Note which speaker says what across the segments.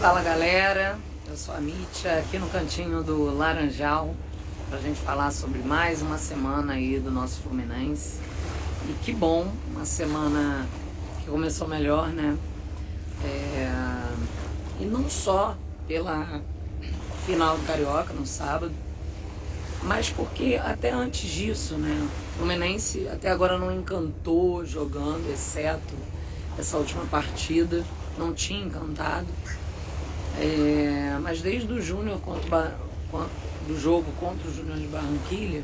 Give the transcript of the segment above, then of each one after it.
Speaker 1: Fala galera, eu sou a Mítia, aqui no cantinho do Laranjal, pra gente falar sobre mais uma semana aí do nosso Fluminense. E que bom, uma semana que começou melhor, né? É... E não só pela final do Carioca no sábado, mas porque até antes disso, né? O Fluminense até agora não encantou jogando, exceto essa última partida, não tinha encantado. É, mas desde o Júnior contra do jogo contra o Júnior de Barranquilha,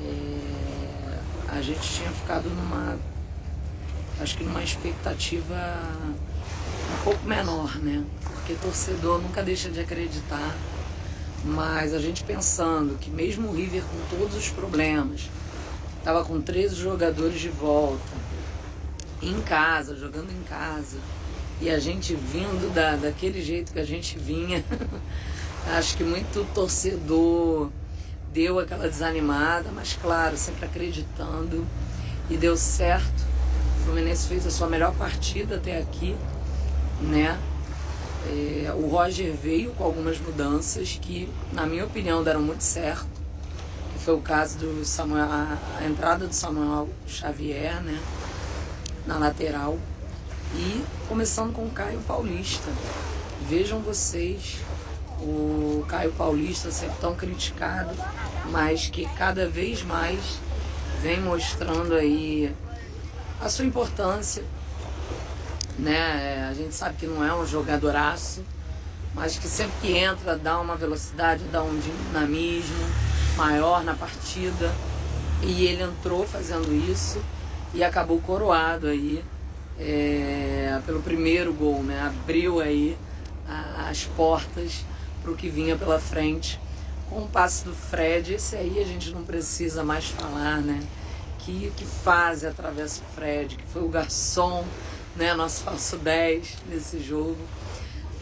Speaker 1: é, a gente tinha ficado numa acho que numa expectativa um pouco menor, né? Porque torcedor nunca deixa de acreditar. Mas a gente pensando que mesmo o River com todos os problemas, estava com 13 jogadores de volta, em casa, jogando em casa, e a gente vindo da, daquele jeito que a gente vinha, acho que muito torcedor deu aquela desanimada, mas claro, sempre acreditando e deu certo. O Fluminense fez a sua melhor partida até aqui, né? É, o Roger veio com algumas mudanças que, na minha opinião, deram muito certo. Que foi o caso do Samuel, a, a entrada do Samuel Xavier, né? Na lateral e começando com o Caio Paulista. Vejam vocês, o Caio Paulista sempre tão criticado, mas que cada vez mais vem mostrando aí a sua importância. Né? A gente sabe que não é um jogadoraço, mas que sempre que entra dá uma velocidade, dá um dinamismo maior na partida. E ele entrou fazendo isso e acabou coroado aí é, pelo primeiro gol, né? Abriu aí a, as portas para o que vinha pela frente. Com o passe do Fred, esse aí a gente não precisa mais falar, né? Que, que fase atravessa o Fred, que foi o garçom, né? Nosso falso 10 nesse jogo.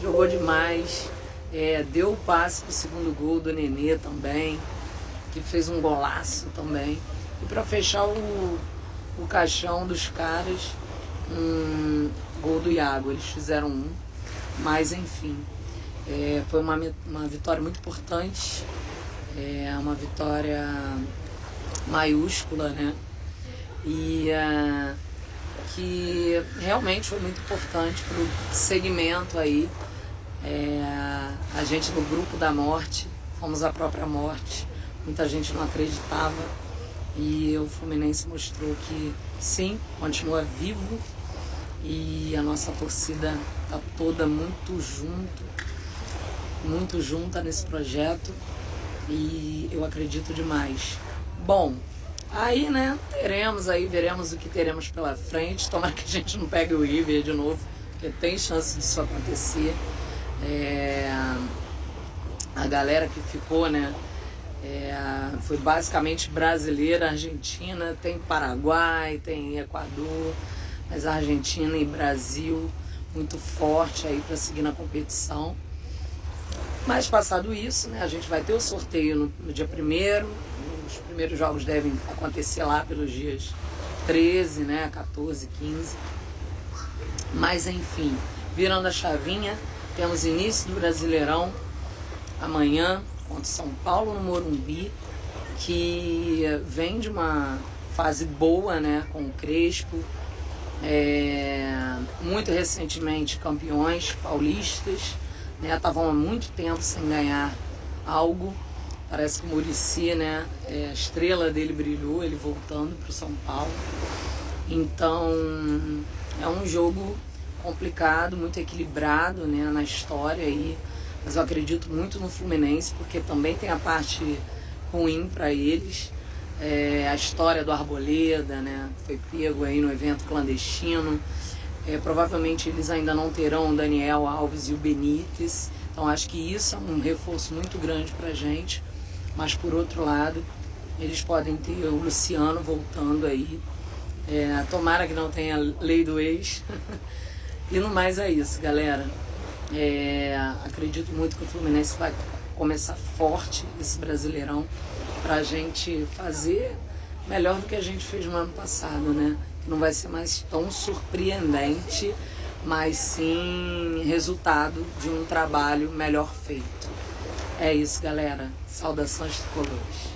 Speaker 1: Jogou demais. É, deu o passe para o segundo gol do Nenê também, que fez um golaço também. E para fechar o, o caixão dos caras, um gol do Iago. Eles fizeram um, mas enfim, é, foi uma, uma vitória muito importante, é uma vitória maiúscula, né? E uh, que realmente foi muito importante para o segmento aí. É, a gente no grupo da morte, fomos a própria morte, muita gente não acreditava e o Fluminense mostrou que sim, continua vivo e a nossa torcida está toda muito junto, muito junta nesse projeto e eu acredito demais. Bom, aí né, teremos aí, veremos o que teremos pela frente. Tomara que a gente não pegue o River de novo, porque tem chance disso acontecer. É, a galera que ficou, né? É, foi basicamente brasileira, argentina, tem Paraguai, tem Equador, mas Argentina e Brasil muito forte aí para seguir na competição. Mas passado isso, né, a gente vai ter o sorteio no, no dia primeiro. Os primeiros jogos devem acontecer lá pelos dias 13, né, 14, 15. Mas enfim, virando a chavinha, temos início do Brasileirão amanhã contra São Paulo no Morumbi, que vem de uma fase boa, né, com o Crespo, é, muito recentemente campeões paulistas, né? Estavam há muito tempo sem ganhar algo. Parece que o Murici, né? É, a estrela dele brilhou, ele voltando para o São Paulo. Então é um jogo complicado, muito equilibrado né, na história aí. Mas eu acredito muito no Fluminense, porque também tem a parte ruim para eles é, a história do Arboleda, né? Foi pego aí no evento clandestino. É, provavelmente eles ainda não terão o Daniel Alves e o Benítez. Então acho que isso é um reforço muito grande pra gente. Mas por outro lado, eles podem ter o Luciano voltando aí. É, tomara que não tenha lei do ex. e no mais é isso, galera. É, acredito muito que o Fluminense vai começar forte esse Brasileirão para a gente fazer melhor do que a gente fez no ano passado, né? Não vai ser mais tão surpreendente, mas sim resultado de um trabalho melhor feito. É isso, galera. Saudações tricolores.